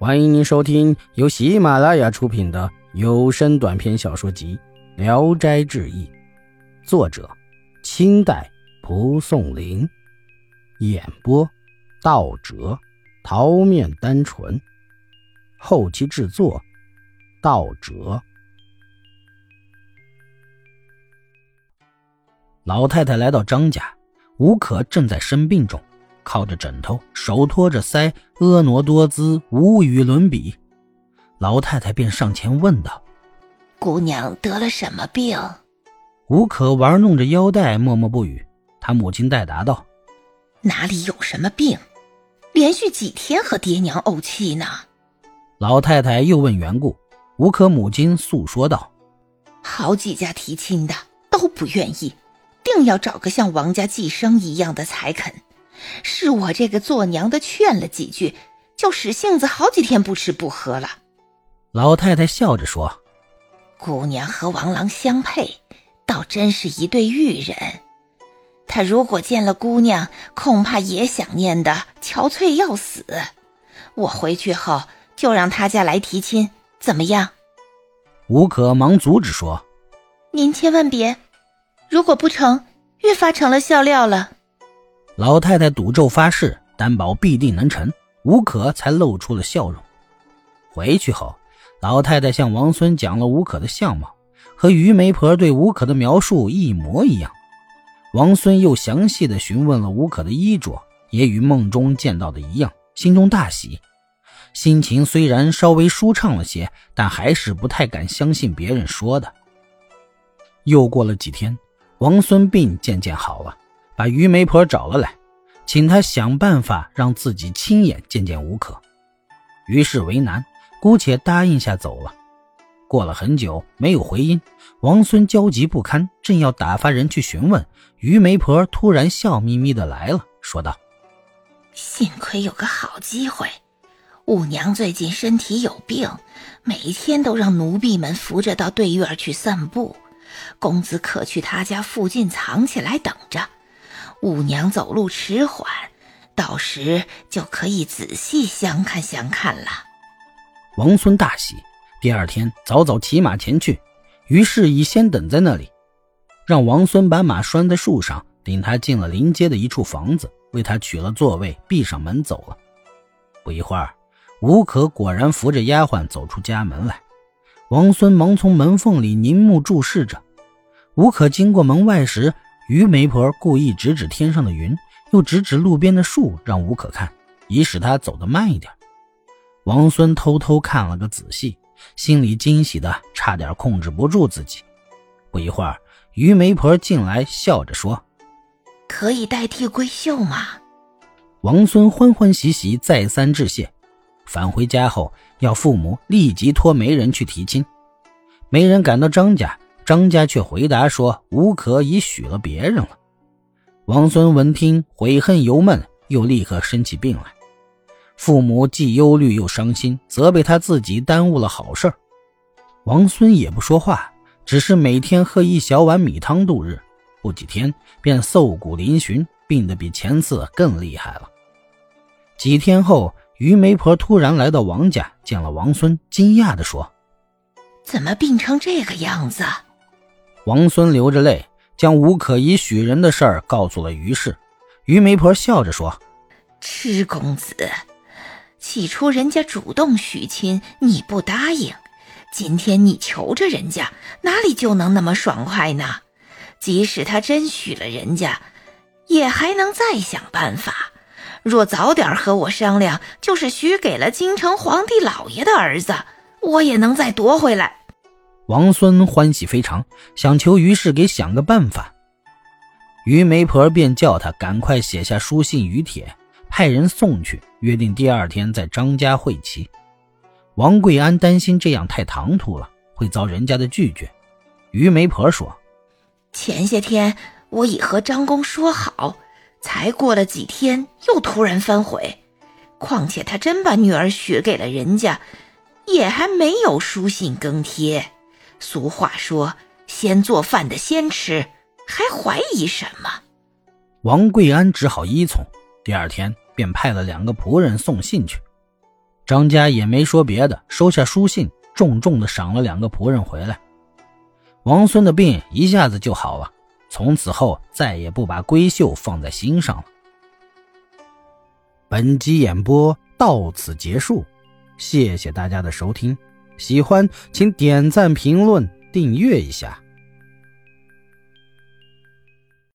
欢迎您收听由喜马拉雅出品的有声短篇小说集《聊斋志异》，作者：清代蒲松龄，演播：道哲、桃面单纯，后期制作：道哲。老太太来到张家，吴可正在生病中。靠着枕头，手托着腮，婀娜多姿，无与伦比。老太太便上前问道：“姑娘得了什么病？”吴可玩弄着腰带，默默不语。他母亲代答道：“哪里有什么病？连续几天和爹娘怄气呢。”老太太又问缘故，吴可母亲诉说道：“好几家提亲的都不愿意，定要找个像王家继生一样的才肯。”是我这个做娘的劝了几句，就使性子好几天不吃不喝了。老太太笑着说：“姑娘和王郎相配，倒真是一对玉人。他如果见了姑娘，恐怕也想念的憔悴要死。我回去后就让他家来提亲，怎么样？”吴可忙阻止说：“您千万别，如果不成，越发成了笑料了。”老太太赌咒发誓，担保必定能成，吴可才露出了笑容。回去后，老太太向王孙讲了吴可的相貌，和于媒婆对吴可的描述一模一样。王孙又详细的询问了吴可的衣着，也与梦中见到的一样，心中大喜，心情虽然稍微舒畅了些，但还是不太敢相信别人说的。又过了几天，王孙病渐渐好了。把于媒婆找了来，请他想办法让自己亲眼见见吴可。于是为难，姑且答应下走了。过了很久没有回音，王孙焦急不堪，正要打发人去询问，于媒婆突然笑眯眯的来了，说道：“幸亏有个好机会，五娘最近身体有病，每天都让奴婢们扶着到对院去散步，公子可去他家附近藏起来等着。”五娘走路迟缓，到时就可以仔细相看相看了。王孙大喜，第二天早早骑马前去，于是已先等在那里，让王孙把马拴在树上，领他进了临街的一处房子，为他取了座位，闭上门走了。不一会儿，吴可果然扶着丫鬟走出家门来，王孙忙从门缝里凝目注视着。吴可经过门外时。于媒婆故意指指天上的云，又指指路边的树，让吴可看，以使他走得慢一点。王孙偷偷看了个仔细，心里惊喜的差点控制不住自己。不一会儿，于媒婆进来，笑着说：“可以代替闺秀吗？”王孙欢欢喜喜，再三致谢。返回家后，要父母立即托媒人去提亲。媒人赶到张家。张家却回答说：“吴可已许了别人了。”王孙闻听，悔恨犹闷，又立刻生起病来。父母既忧虑又伤心，责备他自己耽误了好事王孙也不说话，只是每天喝一小碗米汤度日。不几天，便瘦骨嶙峋，病得比前次更厉害了。几天后，于媒婆突然来到王家，见了王孙，惊讶地说：“怎么病成这个样子？”王孙流着泪，将吴可怡许人的事儿告诉了于氏。于媒婆笑着说：“痴公子，起初人家主动许亲，你不答应；今天你求着人家，哪里就能那么爽快呢？即使他真许了人家，也还能再想办法。若早点和我商量，就是许给了京城皇帝老爷的儿子，我也能再夺回来。”王孙欢喜非常，想求于氏给想个办法。于媒婆便叫他赶快写下书信与帖，派人送去，约定第二天在张家会齐。王贵安担心这样太唐突了，会遭人家的拒绝。于媒婆说：“前些天我已和张公说好，才过了几天，又突然反悔。况且他真把女儿许给了人家，也还没有书信更贴。”俗话说：“先做饭的先吃，还怀疑什么？”王贵安只好依从。第二天便派了两个仆人送信去。张家也没说别的，收下书信，重重的赏了两个仆人回来。王孙的病一下子就好了，从此后再也不把闺秀放在心上了。本集演播到此结束，谢谢大家的收听，喜欢请点赞、评论、订阅一下。